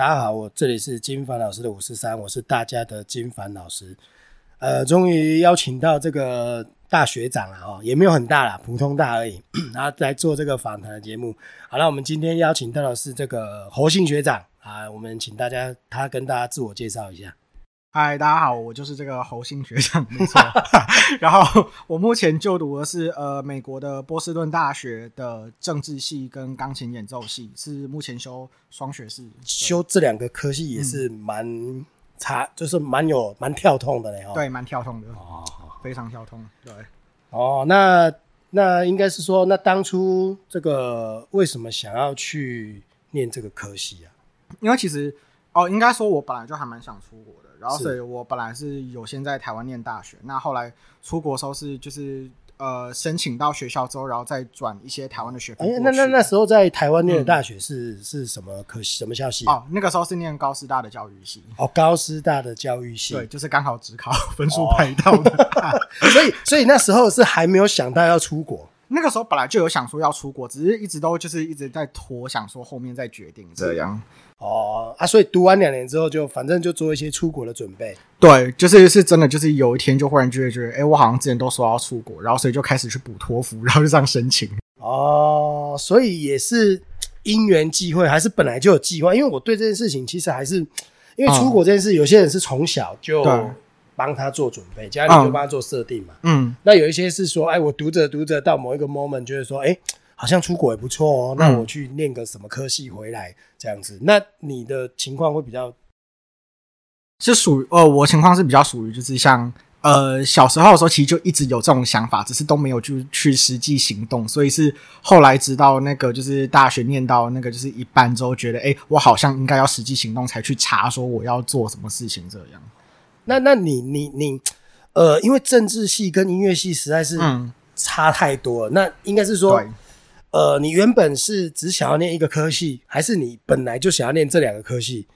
大家好，我这里是金凡老师的五四三，我是大家的金凡老师。呃，终于邀请到这个大学长了哦，也没有很大啦，普通大而已。然后来做这个访谈的节目。好了，我们今天邀请到的是这个侯信学长啊，我们请大家他跟大家自我介绍一下。嗨，大家好，我就是这个侯信学长，没错。然后我目前就读的是呃美国的波士顿大学的政治系跟钢琴演奏系，是目前修双学士。修这两个科系也是蛮差，就是蛮有蛮跳痛的嘞哦。对，蛮跳痛的哦，非常跳痛。对，哦，那那应该是说，那当初这个为什么想要去念这个科系啊？因为其实哦，应该说我本来就还蛮想出国的。然后，所以我本来是有先在台湾念大学，那后来出国时候是就是呃申请到学校之后，然后再转一些台湾的学费。那那那时候在台湾念的大学是是什么科什么校系？哦，那个时候是念高师大的教育系。哦，高师大的教育系，对，就是刚好只考 分数排到的。所以所以那时候是还没有想到要出国。那个时候本来就有想说要出国，只是一直都就是一直在拖，想说后面再决定这样。哦啊，所以读完两年之后，就反正就做一些出国的准备。对，就是是真的，就是有一天就忽然就会觉得，哎，我好像之前都说要出国，然后所以就开始去补托福，然后就这样申请。哦，所以也是因缘际会，还是本来就有计划？因为我对这件事情其实还是因为出国这件事，有些人是从小就帮他做准备，家里就帮他做设定嘛。嗯，那有一些是说，哎，我读着读着到某一个 moment，觉得说，哎。好像出国也不错哦，那我去念个什么科系回来这样子。那你的情况会比较是属于呃，我情况是比较属于就是像呃小时候的时候，其实就一直有这种想法，只是都没有就去实际行动。所以是后来直到那个就是大学念到那个就是一半之后，觉得哎，我好像应该要实际行动，才去查说我要做什么事情这样。那那你你你呃，因为政治系跟音乐系实在是差太多了，那应该是说。呃，你原本是只想要念一个科系，还是你本来就想要念这两个科系？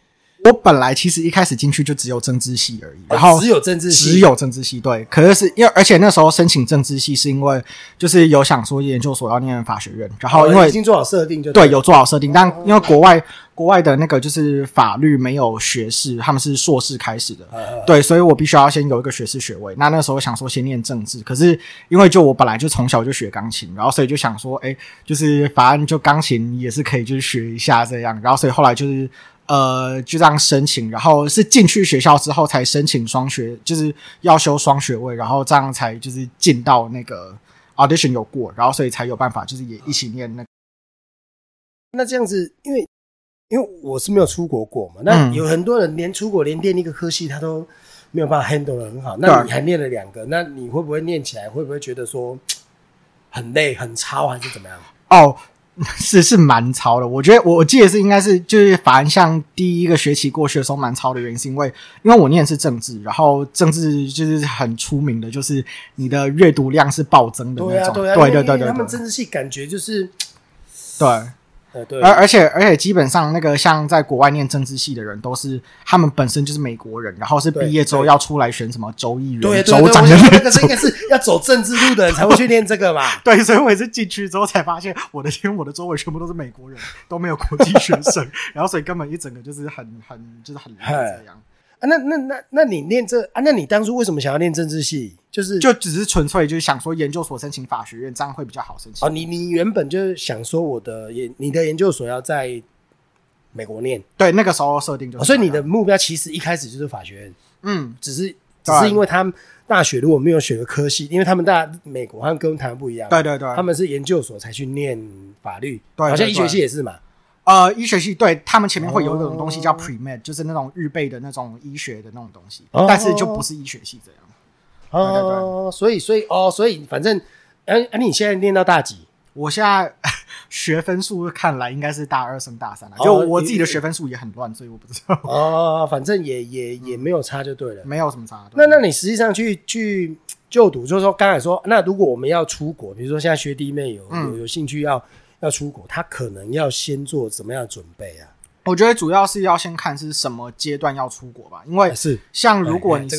我本来其实一开始进去就只有政治系而已，然后只有政治系，只有政治系。对，可是是因为而且那时候申请政治系是因为就是有想说研究所要念法学院，然后因为已经做好设定就对，有做好设定，但因为国外国外的那个就是法律没有学士，他们是硕士开始的，对，所以我必须要先有一个学士学位。那那时候想说先念政治，可是因为就我本来就从小就学钢琴，然后所以就想说，哎，就是反正就钢琴也是可以就是学一下这样，然后所以后来就是。呃，就这样申请，然后是进去学校之后才申请双学，就是要修双学位，然后这样才就是进到那个 audition 有过，然后所以才有办法，就是也一起念那。那这样子，因为因为我是没有出国过嘛，那有很多人连出国连念一个科系他都没有办法 handle 的很好，那你还念了两个，那你会不会念起来会不会觉得说 很累、很超还是怎么样？哦。是是蛮超的，我觉得我记得是应该是就是反而像第一个学期过去的时候蛮超的原因，是因为因为我念的是政治，然后政治就是很出名的，就是你的阅读量是暴增的那种，对对对对，他们政治系感觉就是对。而而且而且基本上那个像在国外念政治系的人，都是他们本身就是美国人，然后是毕业之后要出来选什么州议员、州长的那个，应该是要走政治路的人才会去念这个嘛。对，所以我也是进去之后才发现，我的天，我的周围全部都是美国人，都没有国际学生，然后所以根本一整个就是很很就是很这样。啊，那那那那你念这啊？那你当初为什么想要念政治系？就是就只是纯粹就是想说研究所申请法学院，这样会比较好申请。哦，你你原本就是想说我的研你的研究所要在美国念，对，那个时候设定就，所以你的目标其实一开始就是法学院。嗯，只是只是因为他们大学如果没有选个科系，因为他们大美国好像跟台湾不一样，对对对，他们是研究所才去念法律，对好像医学系也是嘛。呃，医学系对他们前面会有一种东西叫 pre med，就是那种预备的那种医学的那种东西，但是就不是医学系这样。哦，所以所以哦，所以反正，哎哎，你现在念到大几？我现在学分数看来应该是大二升大三了，就我自己的学分数也很乱，所以我不知道。哦，反正也也也没有差就对了，没有什么差。那那你实际上去去就读，就是说刚才说，那如果我们要出国，比如说现在学弟妹有有有兴趣要。要出国，他可能要先做怎么样的准备啊？我觉得主要是要先看是什么阶段要出国吧，因为是像如果你是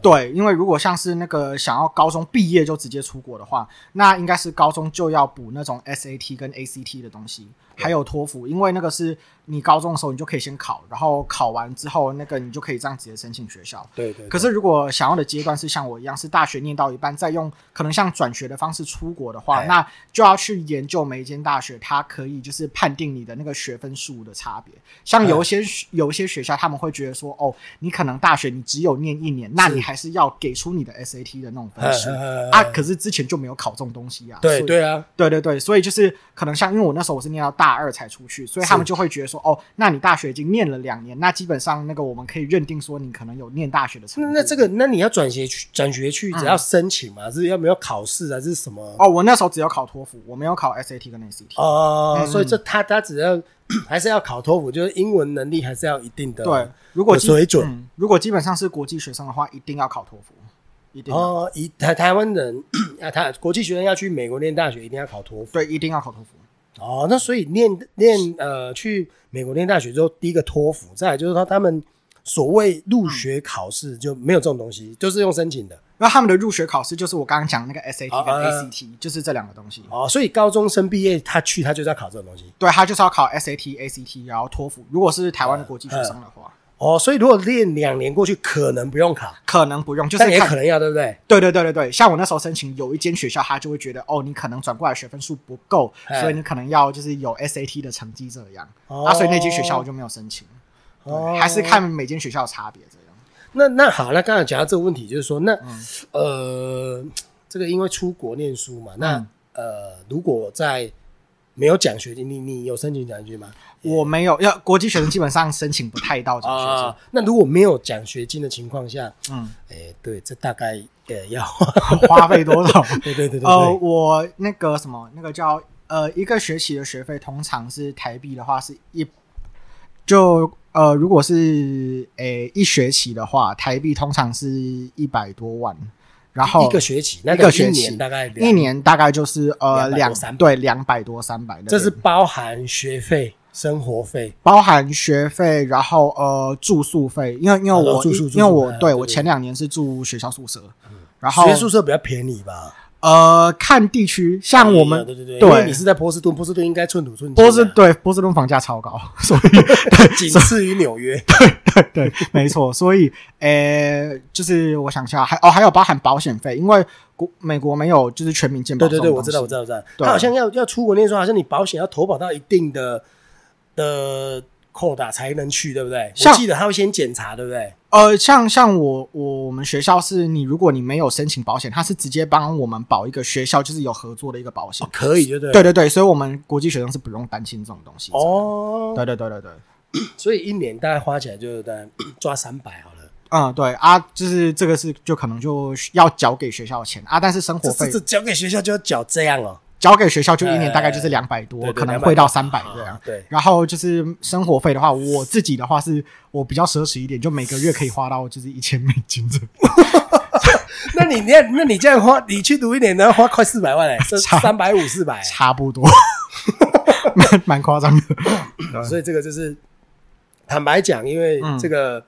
对，因为如果像是那个想要高中毕业就直接出国的话，那应该是高中就要补那种 SAT 跟 ACT 的东西，还有托福，因为那个是你高中的时候你就可以先考，然后考完之后那个你就可以这样直接申请学校。对对。可是如果想要的阶段是像我一样是大学念到一半，再用可能像转学的方式出国的话，那就要去研究每一间大学，它可以就是判定你的那个学分数的差别。像有一些有一些学校他们会觉得说，哦，你可能大学你只有念一年，那你还是要给出你的 SAT 的那种分数啊。可是之前就没有考这种东西啊。对对啊，对对对，所以就是可能像因为我那时候我是念到大二才出去，所以他们就会觉得说，哦，那你大学已经念了两年，那基本上那个我们可以认定说你可能有念大学的成那这个，那你要转学去转学去，只要申请嘛，是要没有考试还是什么？哦，我那时候只有考托福，我没有考 SAT 跟 ACT。哦，所以这他他只要 还是要考托福，就是英文能力还是要一定的对，如果水准，如果基本上是国际学生的话，一定要考托福。一定哦，以台台湾人 啊，他国际学生要去美国念大学，一定要考托福。对，一定要考托福。哦，那所以念念呃，去美国念大学之后，第一个托福，再来就是说他们所谓入学考试就没有这种东西，就是用申请的。那他们的入学考试就是我刚刚讲那个 SAT 跟 ACT，就是这两个东西。哦，所以高中生毕业他去他就是要考这种东西。对他就是要考 SAT、ACT，然后托福。如果是台湾的国际学生的话。哦，所以如果练两年过去，可能不用考，可能不用，就是也可能要，对不对？对对对对对，像我那时候申请，有一间学校，他就会觉得，哦，你可能转过来学分数不够，所以你可能要就是有 SAT 的成绩这样，啊，所以那间学校我就没有申请，哦，还是看每间学校的差别这样。那那好，那刚才讲到这个问题，就是说，那呃，这个因为出国念书嘛，那呃，如果在没有奖学金，你你有申请奖学金吗？我没有，要国际学生基本上申请不太到奖学金。那如果没有奖学金的情况下，嗯，哎，对，这大概呃要 花费多少？对对对对。呃，我那个什么，那个叫呃一个学期的学费，通常是台币的话是一，就呃如果是诶一学期的话，台币通常是一百多万。然后一个学期，一个学期大概一年大概就是呃两三对两百多三百，这是包含学费、生活费，包含学费，然后呃住宿费，因为因为我因为我对我前两年是住学校宿舍，然后学校宿舍比较便宜吧。呃，看地区，像我们对对对，因为你是在波士顿，波士顿应该寸土寸金。波士对波士顿房价超高，所以 仅次于纽约。对对对，没错。所以，呃，就是我想一下，还哦，还有包含保险费，因为国美国没有就是全民健保。对对对，我知道我知道我知道。他好像要要出国念书，好像你保险要投保到一定的的扣打才能去，对不对？我记得他会先检查，对不对？呃，像像我我我们学校是你，如果你没有申请保险，他是直接帮我们保一个学校，就是有合作的一个保险，可以，对对对对对，所以我们国际学生是不用担心这种东西。哦，对对对对对，所以一年大概花起来就大概抓三百好了。嗯，对啊，就是这个是就可能就要缴给学校钱啊，但是生活费交给学校就要缴这样哦。交给学校就一年大概就是两百多，可能会到三百这样。对，然后就是生活费的话，我自己的话是我比较奢侈一点，就每个月可以花到就是一千美金这。那你那那你这样花，你去读一年要花快四百万哎，三百五四百，差不多，蛮蛮夸张的。所以这个就是坦白讲，因为这个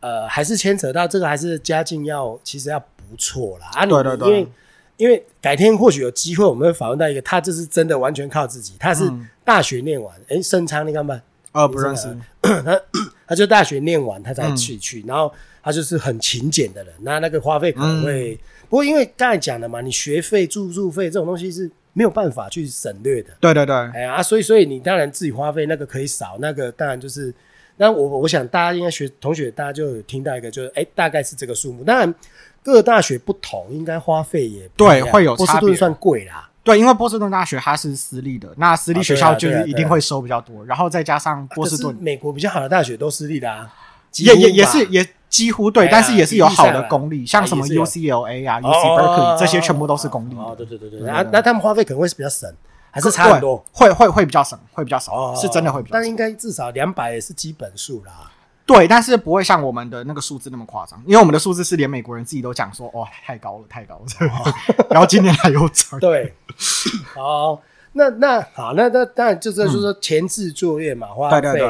呃，还是牵扯到这个，还是家境要其实要不错啦。啊，对对对，因为。因为改天或许有机会，我们会访问到一个，他这是真的完全靠自己。他是大学念完，哎，盛昌，你看吧，哦，不认识。他，他就大学念完，他才去去，然后他就是很勤俭的人，那那个花费可能会，不过因为刚才讲了嘛，你学费、住宿费这种东西是没有办法去省略的，对对对，哎呀，所以所以你当然自己花费那个可以少，那个当然就是，那我我想大家应该学同学，大家就有听到一个，就是哎，大概是这个数目，当然。各大学不同，应该花费也对，会有波士顿算贵啦。对，因为波士顿大学它是私立的，那私立学校就是一定会收比较多。然后再加上波士顿，美国比较好的大学都私立的啊，也也也是也几乎对，但是也是有好的公立，像什么 UCLA 啊、UC Berkeley 这些全部都是公立。哦，对对对对，那那他们花费可能会是比较省，还是差很多？会会会比较省，会比较少，是真的会比较。但应该至少两百也是基本数啦。对，但是不会像我们的那个数字那么夸张，因为我们的数字是连美国人自己都讲说，哇，太高了，太高了。然后今年还有涨。对，好，那那好，那那当然就是说说前置作业嘛，花费，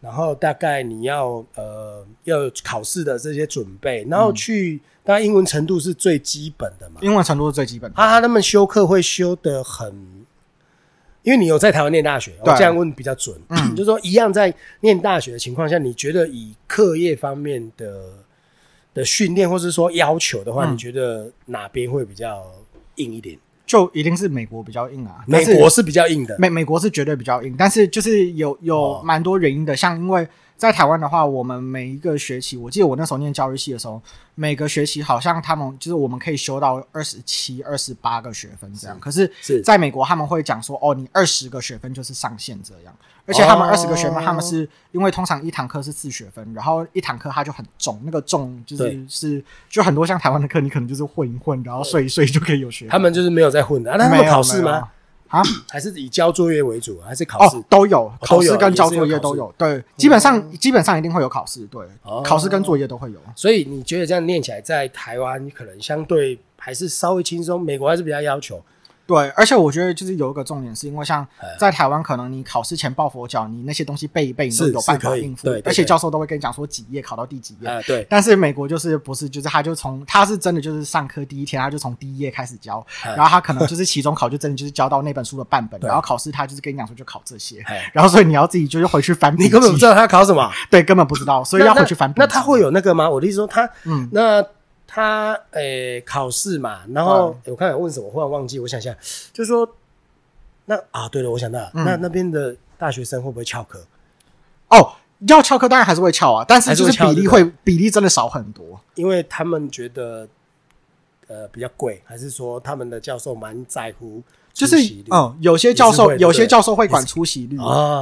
然后大概你要呃要考试的这些准备，然后去，当然英文程度是最基本的嘛，英文程度是最基本的。啊，他们修课会修的很。因为你有在台湾念大学，我这样问比较准。嗯，就是说一样在念大学的情况下，你觉得以课业方面的的训练，或是说要求的话，你觉得哪边会比较硬一点？就一定是美国比较硬啊，美国是比较硬的，美美国是绝对比较硬，但是就是有有蛮多原因的，像因为。在台湾的话，我们每一个学期，我记得我那时候念教育系的时候，每个学期好像他们就是我们可以修到二十七、二十八个学分这样。可是，在美国他们会讲说，哦，你二十个学分就是上限这样。而且他们二十个学分，他们是因为通常一堂课是四学分，然后一堂课它就很重，那个重就是是就很多像台湾的课，你可能就是混一混，然后睡一睡就可以有学分。他们就是没有在混的，那他们考试吗？啊，还是以交作业为主，还是考试都有，考试跟交作业都有。对，基本上基本上一定会有考试，对，考试跟作业都会有。所以你觉得这样念起来，在台湾可能相对还是稍微轻松，美国还是比较要求。对，而且我觉得就是有一个重点，是因为像在台湾，可能你考试前抱佛脚，你那些东西背一背，你都有办法应付。对，而且教授都会跟你讲说几页考到第几页。对。但是美国就是不是，就是他就从他是真的就是上课第一天他就从第一页开始教，然后他可能就是期中考就真的就是教到那本书的半本，然后考试他就是跟你讲说就考这些，然后所以你要自己就是回去翻。你根本不知道他考什么？对，根本不知道，所以要回去翻。那他会有那个吗？我的意思说他，嗯，那。他诶，考试嘛，然后我看问什么，忽然忘记。我想想，就是说，那啊，对了，我想到，那那边的大学生会不会翘课？哦，要翘课当然还是会翘啊，但是就是比例会比例真的少很多，因为他们觉得呃比较贵，还是说他们的教授蛮在乎？就是嗯，有些教授有些教授会管出席率，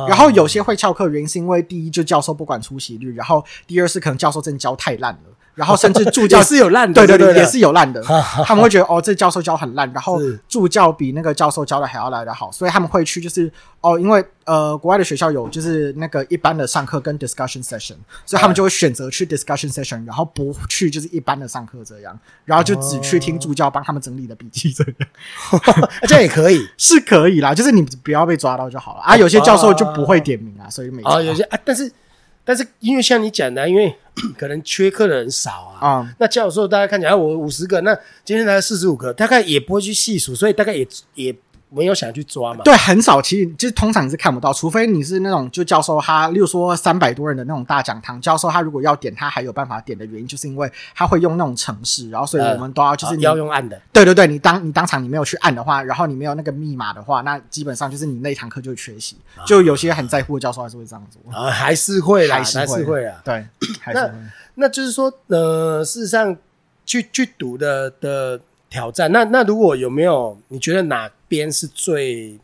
然后有些会翘课，原因是因为第一就教授不管出席率，然后第二是可能教授真的教太烂了。然后甚至助教是有烂的，对对对，也是有烂的。他们会觉得哦，这教授教很烂，然后助教比那个教授教的还要来得好，所以他们会去就是哦，因为呃，国外的学校有就是那个一般的上课跟 discussion session，所以他们就会选择去 discussion session，然后不去就是一般的上课这样，然后就只去听助教帮他们整理的笔记这样，这也可以，是可以啦，就是你不要被抓到就好了啊。有些教授就不会点名啊，所以每啊有些啊，但是。但是因为像你讲的，因为 可能缺课的人少啊，啊，那教授大家看起来我五十个，那今天才四十五个，大概也不会去细数，所以大概也也。没有想去抓嘛？对，很少，其实就通常你是看不到，除非你是那种就教授他，例如说三百多人的那种大讲堂，教授他如果要点，他还有办法点的原因，就是因为他会用那种程式，然后所以我们都要就是你要用按的。对对对，你当你当场你没有去按的话，然后你没有那个密码的话，那基本上就是你那一堂课就缺席。就有些很在乎的教授还是会这样做啊，还是会啦，还是会啊。对，那那就是说，呃，事实上去去读的的挑战，那那如果有没有你觉得哪边是最？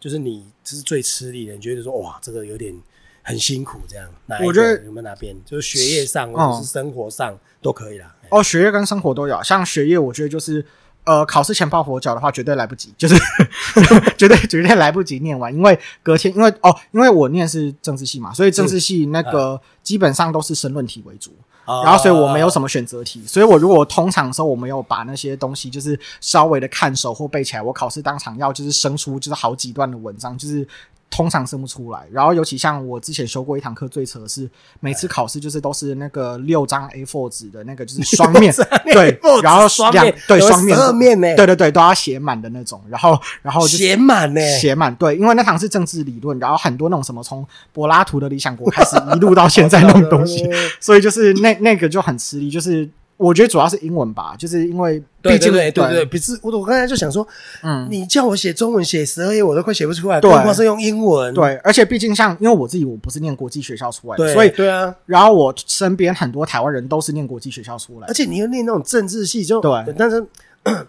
就是你这是最吃力的，你觉得说哇，这个有点很辛苦，这样。我觉得有没有哪边，就是学业上或者是生活上都可以啦。哦，学业跟生活都有。像学业，我觉得就是呃，考试前抱佛脚的话，绝对来不及，就是 绝对绝对来不及念完，因为隔天，因为哦，因为我念是政治系嘛，所以政治系那个基本上都是申论题为主。然后，所以我没有什么选择题，所以我如果通常的时候我没有把那些东西就是稍微的看熟或背起来，我考试当场要就是生出就是好几段的文章，就是。通常生不出来，然后尤其像我之前修过一堂课，最扯的是每次考试就是都是那个六张 A4 纸的那个就是双面对，然后双面对双面面呢，对对对，都要写满的那种，然后然后写满呢，写满对，因为那堂是政治理论，然后很多那种什么从柏拉图的理想国开始一路到现在那种东西，所以就是那那个就很吃力，就是。我觉得主要是英文吧，就是因为毕竟对对对，不是我我刚才就想说，嗯，你叫我写中文写十二页，我都快写不出来，何况是用英文。对，而且毕竟像因为我自己我不是念国际学校出来的，所以对啊。然后我身边很多台湾人都是念国际学校出来，而且你又念那种政治系，就对，但是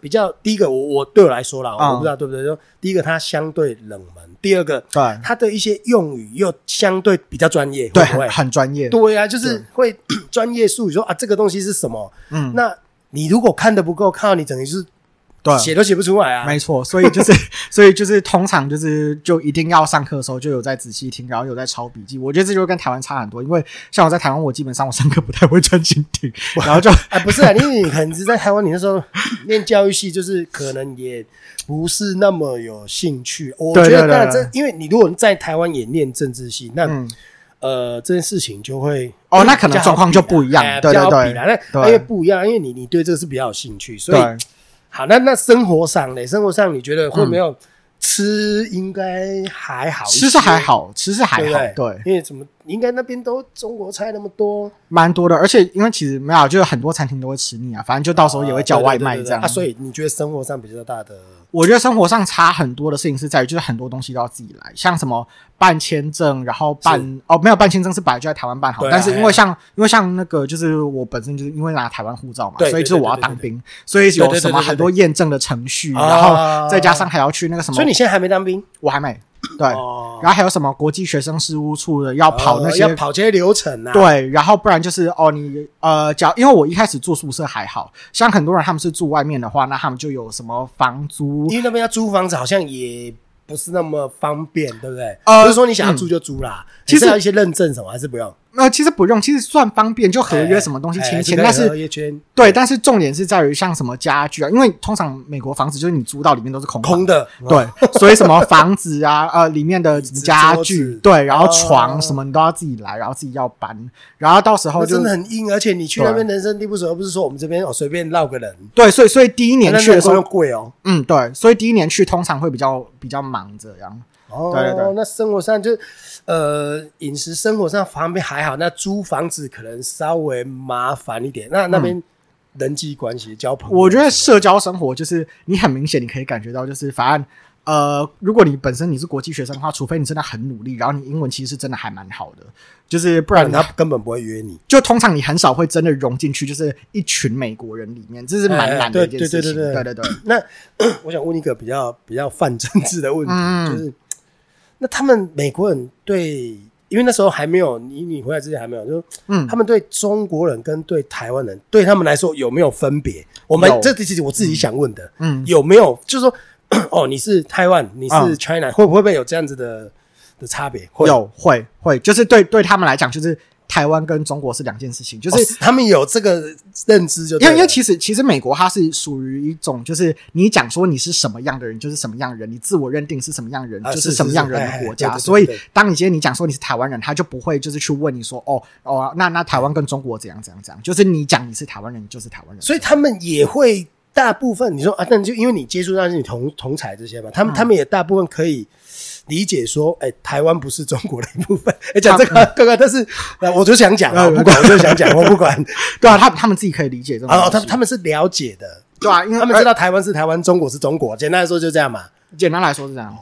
比较第一个，我我对我来说啦，我不知道对不对，就第一个它相对冷门。第二个，对它的一些用语又相对比较专业，对，很专业，对啊，就是会 专业术语说啊，这个东西是什么？嗯，那你如果看的不够，看到你整于是。对，写都写不出来啊！没错，所以就是，所以就是通常就是就一定要上课的时候就有在仔细听，然后有在抄笔记。我觉得这就跟台湾差很多，因为像我在台湾，我基本上我上课不太会专心听，然后就啊 不是啊，因为你可能是在台湾，你那时候念教育系，就是可能也不是那么有兴趣。我觉得那这，因为你如果在台湾也念政治系，那呃这件事情就会哦，那可能状况就不一样，对对对，那因为不一样，因为你你对这个是比较有兴趣，所以。好，那那生活上呢？生活上你觉得会没有吃应该还好，吃是还好，吃是还好，对，因为怎么应该那边都中国菜那么多，蛮多的，而且因为其实没有，就是很多餐厅都会吃腻啊，反正就到时候也会叫外卖这样。啊，所以你觉得生活上比较大的？我觉得生活上差很多的事情是在于，就是很多东西都要自己来，像什么办签证，然后办哦，没有办签证是本来就在台湾办好，但是因为像因为像那个就是我本身就是因为拿台湾护照嘛，所以就是我要当兵，所以有什么很多验证的程序，然后再加上还要去那个什么，所以你现在还没当兵，我还没。对，然后还有什么国际学生事务处的要跑那些要跑这些流程啊？对，然后不然就是哦，你呃，假因为我一开始住宿舍还好像很多人他们是住外面的话，那他们就有什么房租，因为那边要租房子好像也不是那么方便，对不对？呃，不是说你想要租就租啦，其实要一些认证什么还是不用。呃，其实不用，其实算方便，就合约什么东西签签。但是对，但是重点是在于像什么家具啊，因为通常美国房子就是你租到里面都是空空的，对，所以什么房子啊，呃，里面的家具，对，然后床什么你都要自己来，然后自己要搬，然后到时候真的很硬，而且你去那边人生地不熟，又不是说我们这边哦随便绕个人，对，所以所以第一年去的时候贵哦，嗯，对，所以第一年去通常会比较比较忙这样。哦，对对对，那生活上就，呃，饮食生活上方面还好，那租房子可能稍微麻烦一点。那那边人际关系、交朋友，我觉得社交生活就是你很明显你可以感觉到，就是反正呃，如果你本身你是国际学生的话，除非你真的很努力，然后你英文其实是真的还蛮好的，就是不然他根本不会约你。就通常你很少会真的融进去，就是一群美国人里面，这是蛮难的一件事情。对对对，那 我想问一个比较比较泛政治的问题，就是。那他们美国人对，因为那时候还没有你，你回来之前还没有，就嗯，他们对中国人跟对台湾人，对他们来说有没有分别？我们这其实我自己想问的，嗯，有没有就是说，哦，你是台湾，你是 China，会不会不会有这样子的的差别？会有，会会，就是对对他们来讲，就是。台湾跟中国是两件事情，就是他们有这个认知，就因为因为其实其实美国它是属于一种，就是你讲说你是什么样的人，就是什么样的人，你自我认定是什么样的人，就是什么样人的国家。所以当你今天你讲说你是台湾人，他就不会就是去问你说哦哦，那那台湾跟中国怎样怎样怎样，就是你讲你是台湾人，你就是台湾人。所以他们也会大部分你说啊，但就因为你接触到是你同同彩这些吧，他们他们也大部分可以。理解说，哎，台湾不是中国的一部分。哎，讲这个哥哥，但是，我就想讲啊，不管，我就想讲，我不管。对啊，他他们自己可以理解这种。哦，他他们是了解的，对啊，因为他们知道台湾是台湾，中国是中国。简单来说就这样嘛。简单来说是这样。哦。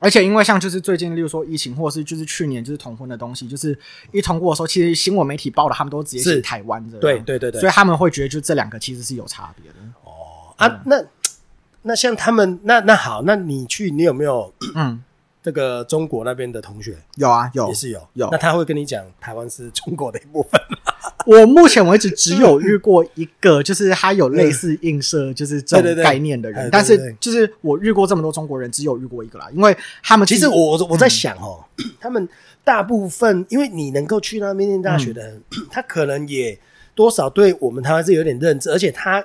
而且因为像就是最近，例如说疫情，或是就是去年就是同婚的东西，就是一通过的时候，其实新闻媒体报的，他们都直接是台湾的。对对对对。所以他们会觉得，就这两个其实是有差别的。哦啊，那那像他们，那那好，那你去，你有没有嗯？这个中国那边的同学有啊，有也是有有。那他会跟你讲台湾是中国的一部分。我目前为止只有遇过一个，就是他有类似映射，就是这种 概念的人。但是就是我遇过这么多中国人，只有遇过一个啦。因为他们其实我我在想哦，他们大部分因为你能够去那边念大学的人，他可能也多少对我们台湾是有点认知，而且他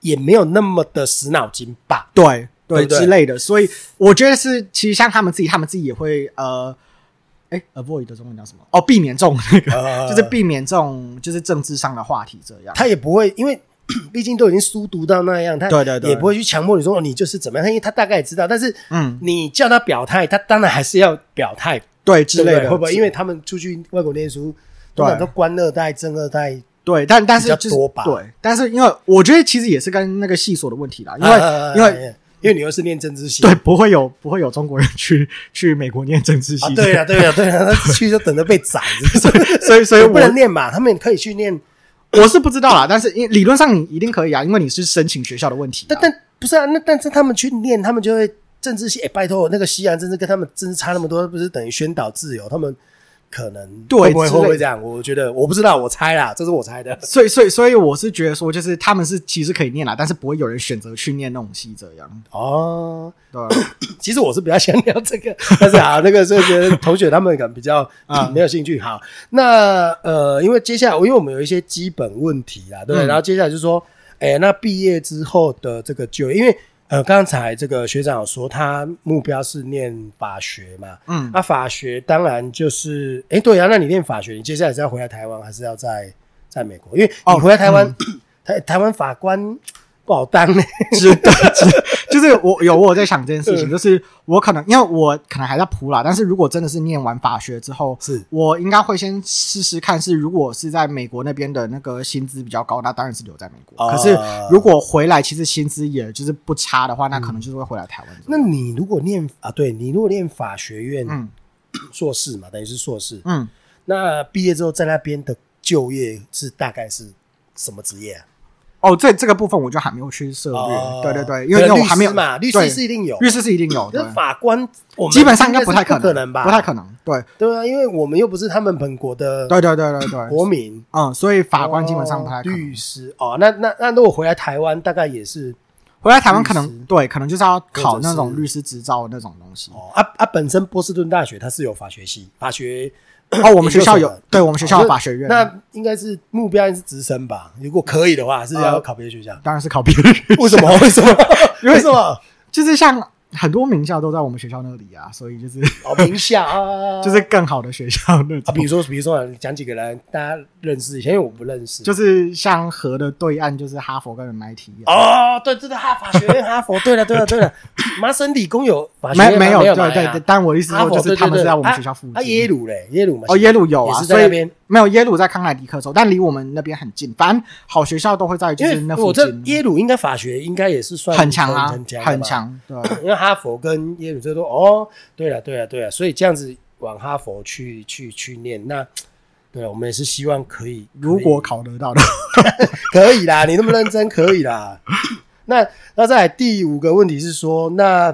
也没有那么的死脑筋吧？对。对之类的，所以我觉得是，其实像他们自己，他们自己也会呃，哎，avoid 的中文叫什么？哦，避免这种那个，就是避免这种就是政治上的话题。这样，他也不会，因为 毕竟都已经书读到那样，他对对对，也不会去强迫你说你就是怎么样，因为他大概也知道。但是，嗯，你叫他表态，他当然还是要表态，对之类的，会不会？因为他们出去外国念书，对，都官二代、正二代，对，但但是多吧，对，但是因为我觉得其实也是跟那个系所的问题啦，因为因为。因为你又是念政治系，对，不会有不会有中国人去 去美国念政治系，对呀，对呀，对呀，他 去就等着被宰，所以所以不能念嘛，他们可以去念，我是不知道啦，但是因理论上你一定可以啊，因为你是申请学校的问题，但但不是啊，那但是他们去念，他们就会政治系，哎，拜托，那个西洋政治跟他们政治差那么多，不是等于宣导自由，他们。可能会不会会不会这样？我觉得我不知道，我猜啦，这是我猜的。所以所以所以我是觉得说，就是他们是其实可以念啦，但是不会有人选择去念那种系这样。哦，对。其实我是比较想聊这个，但是啊，那个这些同学他们可能比较啊没有兴趣。好，那呃，因为接下来因为我们有一些基本问题啦，对不对？然后接下来就是说，哎，那毕业之后的这个就业，因为。呃，刚才这个学长有说，他目标是念法学嘛？嗯，那法学当然就是，哎，对啊，那你念法学，你接下来是要回来台湾，还是要在在美国？因为你回来台湾，台台湾法官不好当呢。知道知就是我有我有在想这件事情，就是我可能因为我可能还在普啦，但是如果真的是念完法学之后，是我应该会先试试看，是如果是在美国那边的那个薪资比较高，那当然是留在美国。可是如果回来，其实薪资也就是不差的话，那可能就是会回来台湾。那你如果念啊，对你如果念法学院，嗯，硕士嘛，等于是硕士，嗯，那毕业之后在那边的就业是大概是什么职业啊？哦，这这个部分我就还没有去涉猎，对对对，因为我还没有嘛，律师是一定有，律师是一定有，那法官基本上应该不太可能吧，不太可能，对。对啊，因为我们又不是他们本国的，对对对对对，国民，嗯，所以法官基本上不太律师哦，那那那如果回来台湾，大概也是回来台湾可能对，可能就是要考那种律师执照那种东西。哦啊啊，本身波士顿大学它是有法学系，法学。哦，我们学校有，对我们学校法学院，那应该是目标是直升吧？如果可以的话，是要考别的学校，当然是考别的学校。为什么？为什么？为什么？就是像。很多名校都在我们学校那里啊，所以就是哦，名校 啊，就是更好的学校那种。比如说，比如说讲几个人，大家认识一下，因为我不认识。就是像河的对岸，就是哈佛跟 MIT。哦，对，这个哈法学院，哈佛。对了，对了，对了，麻省理工有法学院没有？没有，对对。但我意思说，就是他们是在我们学校附近。啊，耶鲁嘞，耶鲁嘛。哦，耶鲁有啊，所以没有耶鲁在康乃狄克州，但离我们那边很近。反正好学校都会在就是那附近。我耶鲁应该法学应该也是算很强啊，很强，很强。对，因为哈佛跟耶鲁这都哦，对了，对了，对了，所以这样子往哈佛去去去念，那对，我们也是希望可以，如果考得到的，可以啦，你那么认真，可以啦。那那再第五个问题是说，那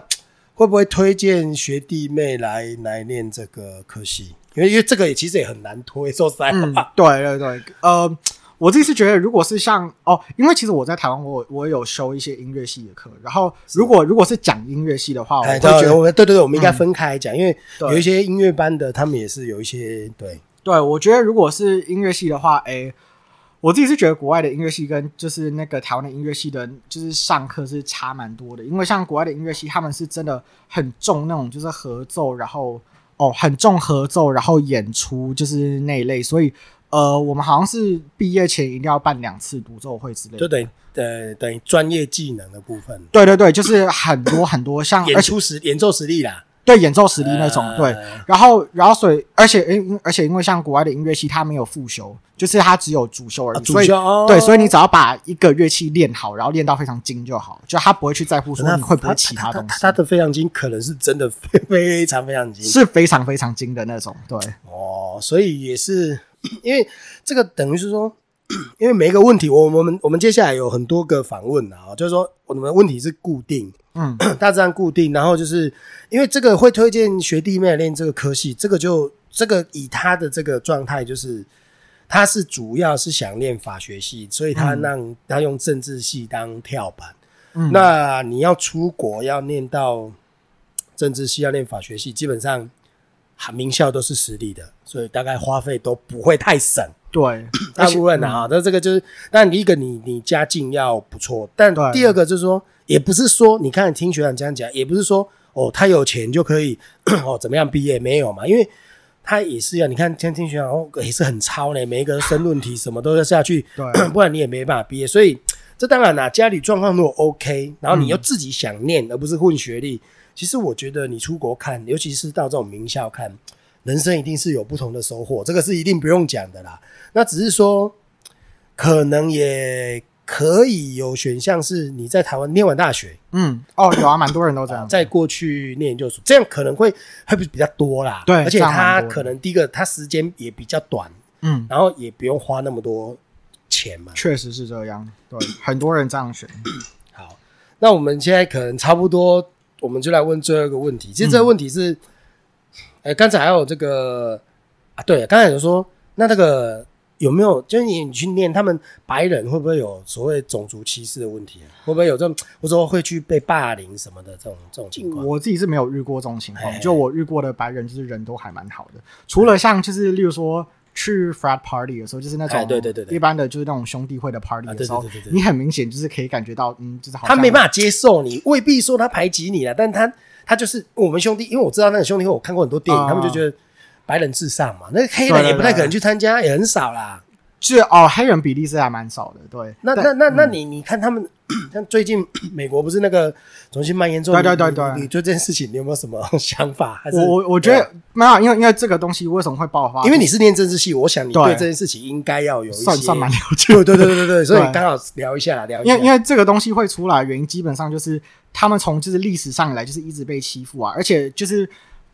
会不会推荐学弟妹来来念这个科系？因为因为这个也其实也很难推，说实在话，对对对，呃。我自己是觉得，如果是像哦，因为其实我在台湾，我我有修一些音乐系的课。然后，如果如果是讲音乐系的话，我会觉得，对对对，我们应该分开讲，因为有一些音乐班的，他们也是有一些对对。我觉得，如果是音乐系的话，哎，我自己是觉得国外的音乐系跟就是那个台湾的音乐系的，就是上课是差蛮多的。因为像国外的音乐系，他们是真的很重那种，就是合奏，然后哦，很重合奏，然后演出就是那一类，所以。呃，我们好像是毕业前一定要办两次独奏会之类的，就等于呃等于专业技能的部分。对对对，就是很多很多像演出实演奏实力啦，对演奏实力那种。对，然后然后所以而且因而且因为像国外的音乐系，它没有复修，就是它只有主修而已。主修对，所以你只要把一个乐器练好，然后练到非常精就好，就他不会去在乎说你会不会其他东西。他的非常精可能是真的非非常非常精，是非常非常精的那种。对哦，所以也是。因为这个等于是说，因为每一个问题，我我们我们接下来有很多个访问啊，就是说我们问题是固定，嗯，大致上固定，然后就是因为这个会推荐学弟妹练这个科系，这个就这个以他的这个状态，就是他是主要是想练法学系，所以他让他用政治系当跳板。嗯，那你要出国要念到政治系，要练法学系，基本上。名校都是实力的，所以大概花费都不会太省。对，大部分的啊，那这个就是，但第一个你你家境要不错，但第二个就是说，也不是说你看听学长这样讲，也不是说哦他有钱就可以 哦怎么样毕业没有嘛？因为他也是要你看像听学长哦也是很超呢，每一个申论题什么都要下去，对 不然你也没办法毕业。所以这当然啦，家里状况如果 OK，然后你又自己想念，而不是混学历。其实我觉得你出国看，尤其是到这种名校看，人生一定是有不同的收获，这个是一定不用讲的啦。那只是说，可能也可以有选项是你在台湾念完大学，嗯，哦，有啊，蛮多人都这样，在过去念研究所，这样可能会会比较多啦。对，而且他可能第一个他时间也比较短，嗯，然后也不用花那么多钱嘛。确实是这样，对，很多人这样选。好，那我们现在可能差不多。我们就来问最后一个问题。其实这个问题是，哎，刚才还有这个啊，对，刚才有说，那那个有没有？就是你你去念，他们白人会不会有所谓种族歧视的问题？会不会有这种，或者说会去被霸凌什么的这种这种情况？我自己是没有遇过这种情况，就我遇过的白人，就是人都还蛮好的，除了像就是例如说。去 frat party 的时候，就是那种对对对对，一般的就是那种兄弟会的 party 的时候，你很明显就是可以感觉到，嗯，就是他没办法接受你，未必说他排挤你了，但他他就是我们兄弟，因为我知道那个兄弟会，我看过很多电影，他们就觉得白人至上嘛，那个黑人也不太可能去参加，也很少啦。是哦，黑人比例是还蛮少的。对，那那那那你你看他们，像最近美国不是那个重新蔓延之后，对对对对，你对这件事情你有没有什么想法？还是我我我觉得没有，因为因为这个东西为什么会爆发？因为你是念政治系，我想你对这件事情应该要有一些算算蛮了解。对对对对对，所以刚好聊一下聊。因为因为这个东西会出来，原因基本上就是他们从就是历史上来就是一直被欺负啊，而且就是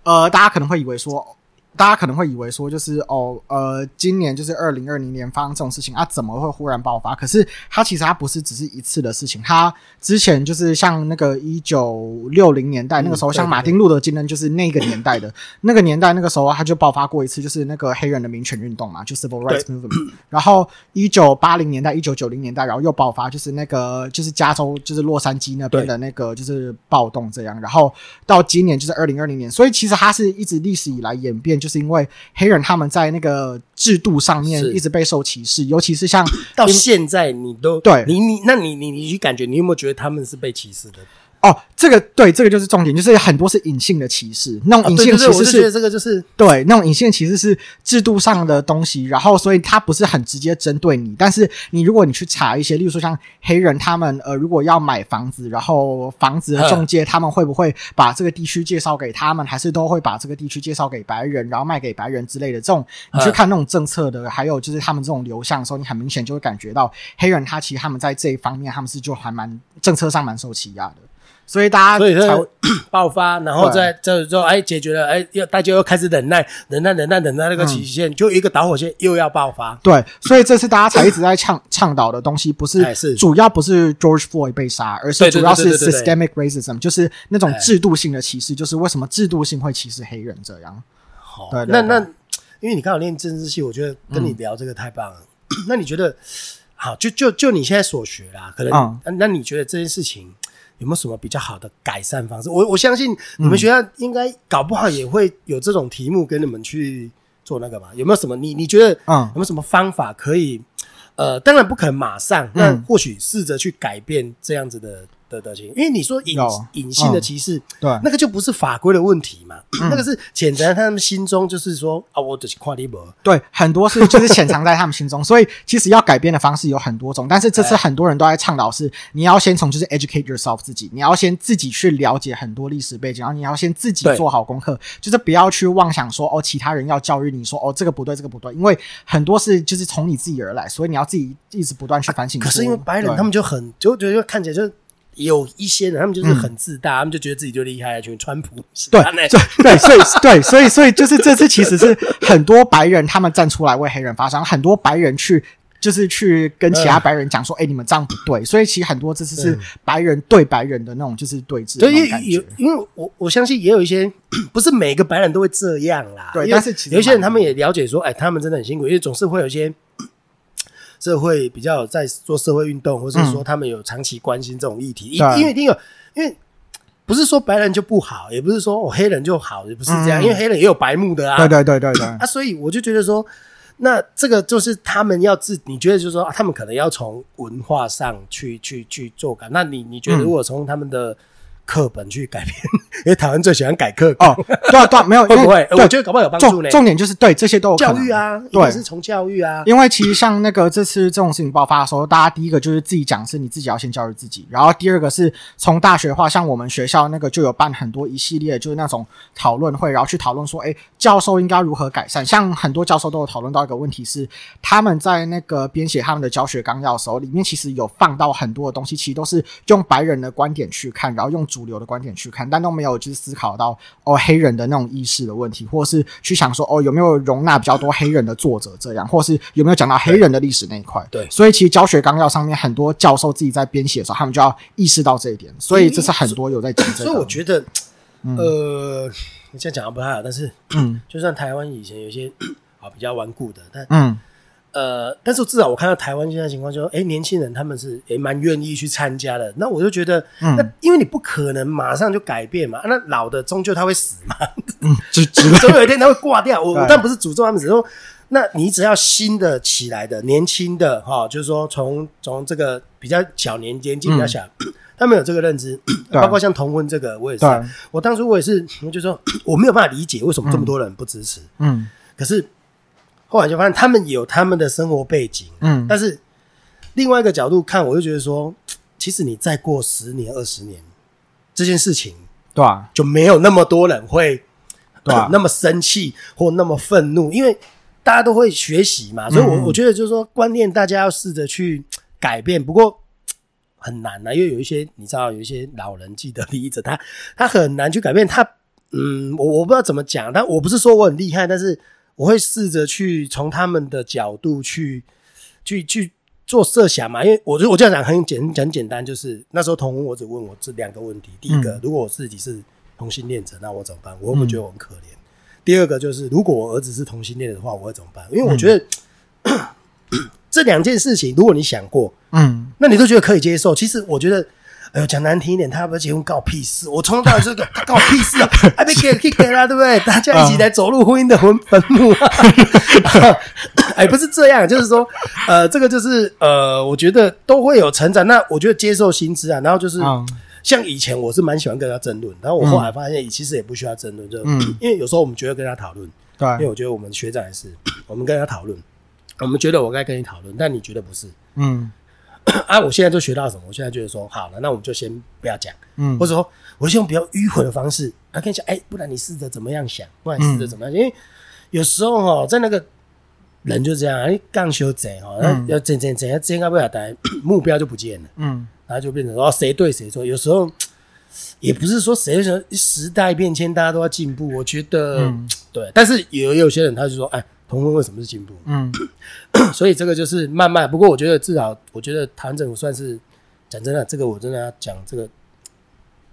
呃，大家可能会以为说。大家可能会以为说，就是哦，呃，今年就是二零二零年发生这种事情啊，怎么会忽然爆发？可是它其实它不是只是一次的事情，它之前就是像那个一九六零年代那个时候，像马丁路德金恩就是那个年代的 那个年代，那个时候他就爆发过一次，就是那个黑人的民权运动嘛，就 Civil Rights Movement。然后一九八零年代、一九九零年代，然后又爆发，就是那个就是加州就是洛杉矶那边的那个就是暴动这样。然后到今年就是二零二零年，所以其实它是一直历史以来演变。就是因为黑人他们在那个制度上面一直备受歧视，尤其是像到现在你都对你你那你你你去感觉你有没有觉得他们是被歧视的？哦，这个对，这个就是重点，就是很多是隐性的歧视，那种隐性歧视是这个就是对，那种隐性歧视是制度上的东西，然后所以它不是很直接针对你，但是你如果你去查一些，例如说像黑人他们呃，如果要买房子，然后房子的中介他们会不会把这个地区介绍给他们，还是都会把这个地区介绍给白人，然后卖给白人之类的这种，你去看那种政策的，还有就是他们这种流向的时候，你很明显就会感觉到黑人他其实他们在这一方面他们是就还蛮政策上蛮受欺压的。所以大家所以才 爆发，然后再这之后，哎，解决了，哎，又大家又开始忍耐，忍耐，忍耐，忍耐那个期限，就一个导火线又要爆发。对，所以这次大家才一直在倡倡导的东西，不是是主要不是 George Floyd 被杀，而是主要是 systemic racism，就是那种制度性的歧视，就是为什么制度性会歧视黑人这样。好，那那因为你刚好练政治系，我觉得跟你聊这个太棒了。那你觉得，好，就就就你现在所学啦，可能那你觉得这件事情？有没有什么比较好的改善方式？我我相信你们学校应该搞不好也会有这种题目跟你们去做那个吧？有没有什么你你觉得嗯有没有什么方法可以？呃，当然不可能马上，那或许试着去改变这样子的。的的情，因为你说隐隐性的歧视，对，那个就不是法规的问题嘛，那个是潜在他们心中，就是说啊，我的跨立博，对，很多是就是潜藏在他们心中，所以其实要改变的方式有很多种，但是这次很多人都在倡导是，你要先从就是 educate yourself 自己，你要先自己去了解很多历史背景，然后你要先自己做好功课，就是不要去妄想说哦，其他人要教育你说哦，这个不对，这个不对，因为很多是就是从你自己而来，所以你要自己一直不断去反省。可是因为白人他们就很就觉得看起来就。有一些人，他们就是很自大，他们就觉得自己就厉害，就川普。对对对，所以 对，所以所以就是这次其实是很多白人他们站出来为黑人发声，很多白人去就是去跟其他白人讲说：“哎，你们这样不对。”所以其实很多这次是白人对白人的那种就是对峙。所以有因为我我相信也有一些不是每个白人都会这样啦。对，但是有一些人他们也了解说：“哎，他们真的很辛苦，因为总是会有一些。”社会比较在做社会运动，或者说他们有长期关心这种议题，因因为因为因为不是说白人就不好，也不是说我黑人就好，也不是这样，因为黑人也有白目的啊，对对对对对。啊，所以我就觉得说，那这个就是他们要自，你觉得就是说，他们可能要从文化上去去去做改，那你你觉得如果从他们的。课本去改编，因为台湾最喜欢改课哦。对对，没有 会不会？我觉得搞不好有帮助呢。重点就是对这些都有教育啊，对，是从教育啊。因为其实像那个这次这种事情爆发的时候，大家第一个就是自己讲，是你自己要先教育自己。然后第二个是从大学的话，像我们学校那个就有办很多一系列就是那种讨论会，然后去讨论说，哎，教授应该如何改善。像很多教授都有讨论到一个问题是，他们在那个编写他们的教学纲要的时候，里面其实有放到很多的东西，其实都是用白人的观点去看，然后用。主流的观点去看，但都没有就是思考到哦黑人的那种意识的问题，或者是去想说哦有没有容纳比较多黑人的作者这样，或是有没有讲到黑人的历史那一块？对，所以其实教学纲要上面很多教授自己在编写的时候，他们就要意识到这一点。所以这是很多有在讲这个。所以我觉得，呃，你这样讲的不太好，但是嗯，就算台湾以前有些 啊比较顽固的，但嗯。呃，但是至少我看到台湾现在情况，就说，哎，年轻人他们是也蛮愿意去参加的。那我就觉得，那因为你不可能马上就改变嘛，那老的终究他会死嘛，嗯，总有一天他会挂掉。我但不是诅咒他们，只是说，那你只要新的起来的年轻的哈，就是说从从这个比较小年年纪比较小，他们有这个认知，包括像同婚这个，我也是，我当初我也是，我就说 我没有办法理解为什么这么多人不支持，嗯，可是。后来就发现他们有他们的生活背景，嗯，但是另外一个角度看，我就觉得说，其实你再过十年、二十年，这件事情对啊，就没有那么多人会对啊那么生气或那么愤怒，因为大家都会学习嘛，所以我嗯我觉得就是说观念大家要试着去改变，不过。很难啊，因为有一些你知道，有一些老人记得利益者，他他很难去改变。他嗯，我我不知道怎么讲，但我不是说我很厉害，但是我会试着去从他们的角度去去去做设想嘛。因为我就我这样讲很简很简单，就是那时候同婚我只问我这两个问题：第一个，嗯如果我自己是同性恋者，那我怎么办？我会不会觉得我很可怜？第二个就是，如果我儿子是同性恋的话，我会怎么办？因为我觉得、这两件事情，如果你想过，嗯，那你都觉得可以接受。其实我觉得，哎呦，讲难听一点，他要不要结婚搞屁事？我从头到尾就是他告屁事啊，还没给给给他，对不对？大家一起来走入婚姻的坟坟墓啊！哎，不是这样，就是说，呃，这个就是呃，我觉得都会有成长。那我觉得接受薪资啊，然后就是。嗯像以前我是蛮喜欢跟他争论，然后我后来发现其实也不需要争论，就、嗯 因为有时候我们觉得跟他讨论，对因为，我觉得我们学长也是，我们跟他讨论，我们觉得我该跟你讨论，但你觉得不是嗯 啊？我现在就学到什么？我现在就是说，好了，那我们就先不要讲，嗯或者说，我就用比较迂回的方式来跟你讲，哎、不然你试着怎么样想，不然试着怎么样，因为有时候哈，在那个人就这样，哎，杠修贼哈，要整整整，要真要不了单，目标就不见了。嗯然后就变成说谁对谁错。有时候也不是说谁说时代变迁，大家都要进步。我觉得、嗯对，但是有有些人他就说，哎，同婚为什么是进步？嗯 所以这个就是慢慢。不过我觉得至少，我觉得台湾政府算是讲真的，这个我真的要讲这个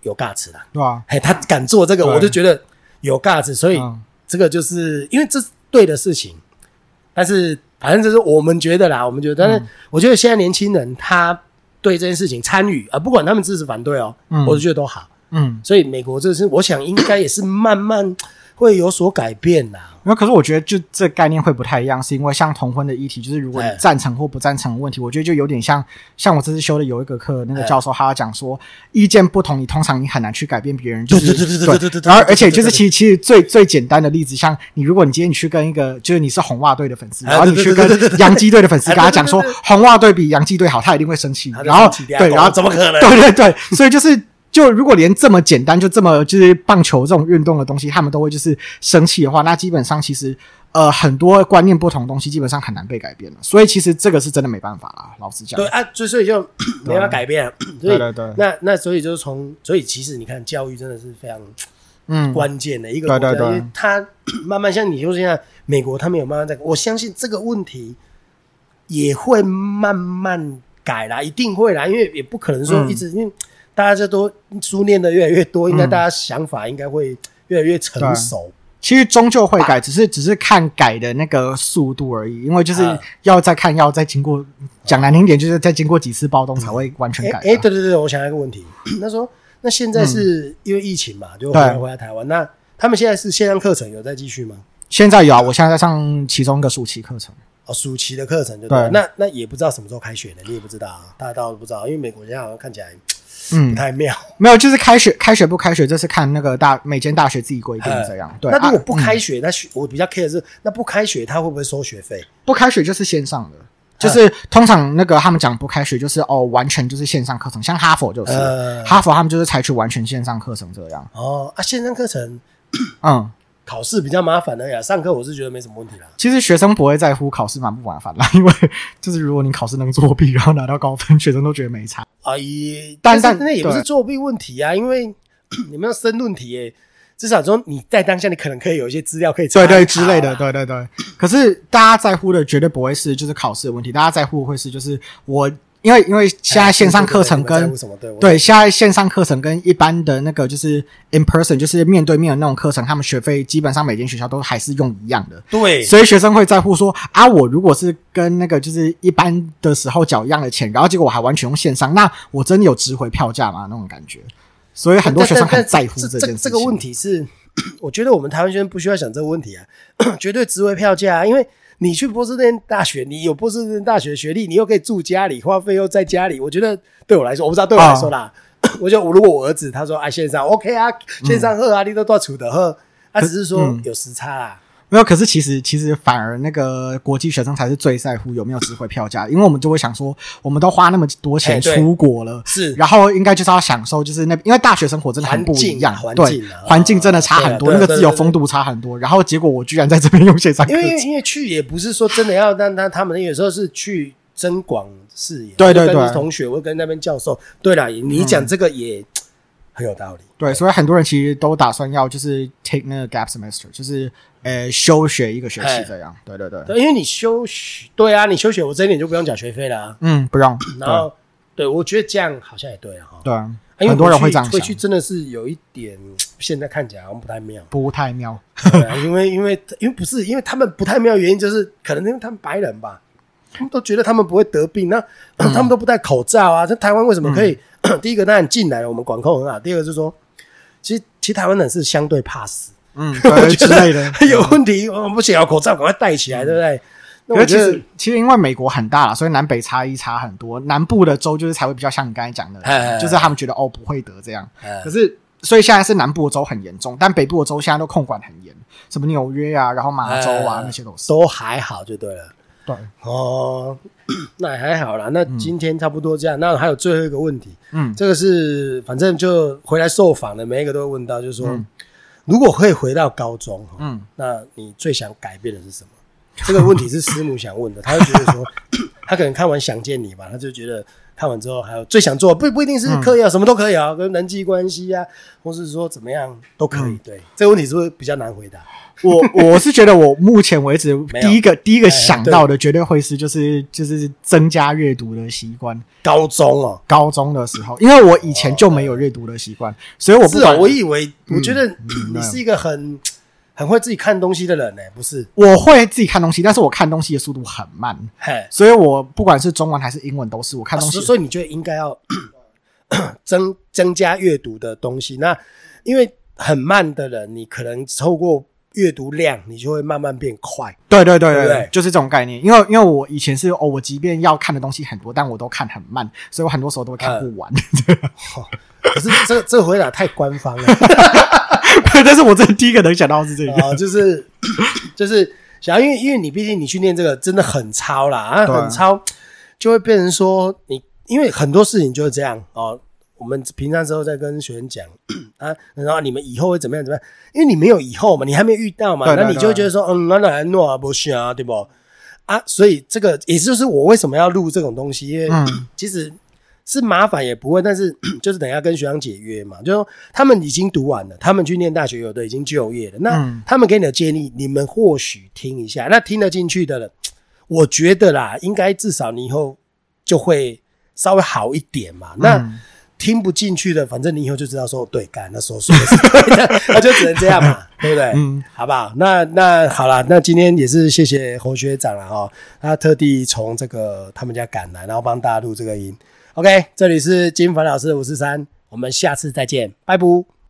有价值啦。对啊，哎，他敢做这个，我就觉得有价值。所以嗯这个就是因为这是对的事情，但是反正就是我们觉得啦，我们觉得，但是我觉得现在年轻人他对这件事情参与啊，不管他们支持反对哦，嗯我就觉得都好。嗯，所以美国这是我想应该也是慢慢会有所改变啦。那可是我觉得就这概念会不太一样是因为像同婚的议题就是如果你赞成或不赞成的问题我觉得就有点像像我这次修的有一个课那个教授他讲说意见不同你通常你很难去改变别人就是对对对对对而而且就是其实其实最最简单的例子像你如果你今天你去跟一个就是你是红袜队的粉丝然后你去跟洋基队的粉丝跟他讲说红袜队比洋基队好他一定会生气。然后对然后怎么可能？对对对。所以就是就如果连这么简单，就这么就是棒球这种运动的东西，他们都会就是生气的话，那基本上其实呃很多观念不同的东西，基本上很难被改变了。所以其实这个是真的没办法啦，老实讲。对啊，所以所以就没办法改变对对对那那所以就是从，所以其实你看教育真的是非常嗯，关键的一个国家，对对对因为它慢慢像你说现在美国，他们有慢慢在，我相信这个问题也会慢慢改啦，一定会啦，因为也不可能说嗯一直，因为大家这都书念的越来越多，应该嗯大家想法应该会越来越成熟。其实终究会改，只是只是看改的那个速度而已。因为就是啊要再看，要再经过讲难听点，就是再经过几次暴动才会完全改啊。哎哎，对对对，我想到一个问题，那时候那现在是因为疫情嘛，就回来回来台湾，那他们现在是线上课程有在继续吗？现在有啊，我现在在上其中一个暑期课程。哦，暑期的课程就对那那也不知道什么时候开学的，你也不知道啊，大家都不知道，因为美国现在好像看起来嗯不，太妙。没有，就是开学开学不开学，这是看那个大每间大学自己规定这样。对，那如果啊不开学，那学我比较 care 的是，那不开学他会不会收学费？不开学就是线上的，就是通常那个他们讲不开学就是哦，完全就是线上课程，像哈佛就是，呃，哈佛他们就是采取完全线上课程这样。哦啊，线上课程嗯，考试比较麻烦的呀，上课我是觉得没什么问题啦。其实学生不会在乎考试麻不麻烦啦，因为就是如果你考试能作弊，然后拿到高分，学生都觉得没差。啊，也但但是那也不是作弊问题啊，因为 你们要申论题耶，至少说你在当下你可能可以有一些资料可以对对之类的，对对对。可是大家在乎的绝对不会是就是考试的问题，大家在乎的会是就是我，因为因为现在线上课程跟？对现在线上课程跟一般的那个就是 in person，就是面对面的那种课程，他们学费基本上每间学校都还是用一样的。对所以学生会在乎说啊，我如果是跟那个就是一般的时候缴一样的钱，然后结果我还完全用线上，那我真的有值回票价吗？那种感觉。所以很多学生很在乎这件事情。这个问题是，我觉得我们台湾学生不需要想这个问题啊，绝对值回票价、啊，因为你去波士顿大学，你有波士顿大学学历，你又可以住家里，花费又在家里，我觉得对我来说，我不知道对我来说啦，我觉得我如果我儿子他说啊线上 OK 啊，线上喝啊，你都多处的喝，他只是说嗯。有时差啦。没有，可是其实其实反而那个国际学生才是最在乎有没有值回票价，因为我们就会想说，我们都花那么多钱出国了，是，然后应该就是要享受，就是那因为大学生活真的很不一样，对，环境真的差很多，那个自由风度差很多。然后结果我居然在这边用线上，因为因为去也不是说真的要让他他们有时候是去增广视野，对。对对，同学，我跟那边教授，对了，你讲这个也。很有道理，对，所以很多人其实都打算要就是 take 那个 gap semester，就是呃休学一个学期这样，对对对，因为你休学，对啊，你休学，我这一点就不用缴学费了，嗯，不用。然后，对我觉得这样好像也对哈，对啊，很多人会这样回去真的是有一点，现在看起来好像不太妙，不太妙，因为因为因为不是因为他们不太妙，原因就是可能因为他们白人吧，他们都觉得他们不会得病，那 他们都不戴口罩啊，在台湾为什么可以？第一个当然进来了，我们管控很好。第二个就是说，其实其实台湾人是相对怕死，嗯，之类的 有问题，我们不想要口罩，赶快戴起来，对不对？那其实其实因为美国很大了，所以南北差异差很多。南部的州就是才会比较像你刚才讲的，就是他们觉得哦不会得这样。可是所以现在是南部的州很严重，但北部的州现在都控管很严，什么纽约啊，然后马州啊那些都是都还好就对了。对哦，那还好啦。那今天差不多这样。那还有最后一个问题，嗯，这个是反正就回来受访的每一个都会问到，就是说，如果可以回到高中，嗯，那你最想改变的是什么？这个问题是师母想问的，他就觉得说，他可能看完《想见你》吧，他就觉得看完之后还有最想做，不不一定是课业，什么都可以啊，跟人际关系啊，或是说怎么样都可以。对，这个问题是不是比较难回答？我我是觉得，我目前为止第一个第一个想到的绝对会是就是就是增加阅读的习惯。高中哦，高中的时候，因为我以前就没有阅读的习惯，所以我不是我以为我觉得你是一个很很会自己看东西的人呢，不是？我会自己看东西，但是我看东西的速度很慢，嘿，所以我不管是中文还是英文都是我看东西，所以你觉得应该要 增增加阅读的东西？那因为很慢的人，你可能透过。阅读量你就会慢慢变快，对对对对对，就是这种概念。因为因为我以前是哦，我即便要看的东西很多，但我都看很慢，所以我很多时候都会看不完。可是这这回答太官方了，但是我这第一个能想到是这个，就是就是想要，因为因为你毕竟你去念这个真的很超啦，啊，很超就会变成说你，因为很多事情就是这样哦。我们平常时候在跟学生讲 啊，然后你们以后会怎么样怎么样？因为你没有以后嘛，你还没有遇到嘛，那你就觉得说，嗯，那那诺啊不行啊，对不？啊，所以这个也就是我为什么要录这种东西，因为 其实是麻烦也不会，但是 就是等下跟学长解约嘛，就说他们已经读完了，他们去念大学，有的已经就业了，那他们给你的建议，你们或许听一下，那听得进去的了，我觉得啦，应该至少你以后就会稍微好一点嘛，那。听不进去的，反正你以后就知道说对，干那说说的是对的，那就只能这样嘛，对不对？嗯，好不好？那那好了，那今天也是谢谢侯学长了哈，他特地从这个他们家赶来，然后帮大家录这个音。OK，这里是金凡老师的五四三，我们下次再见，拜拜。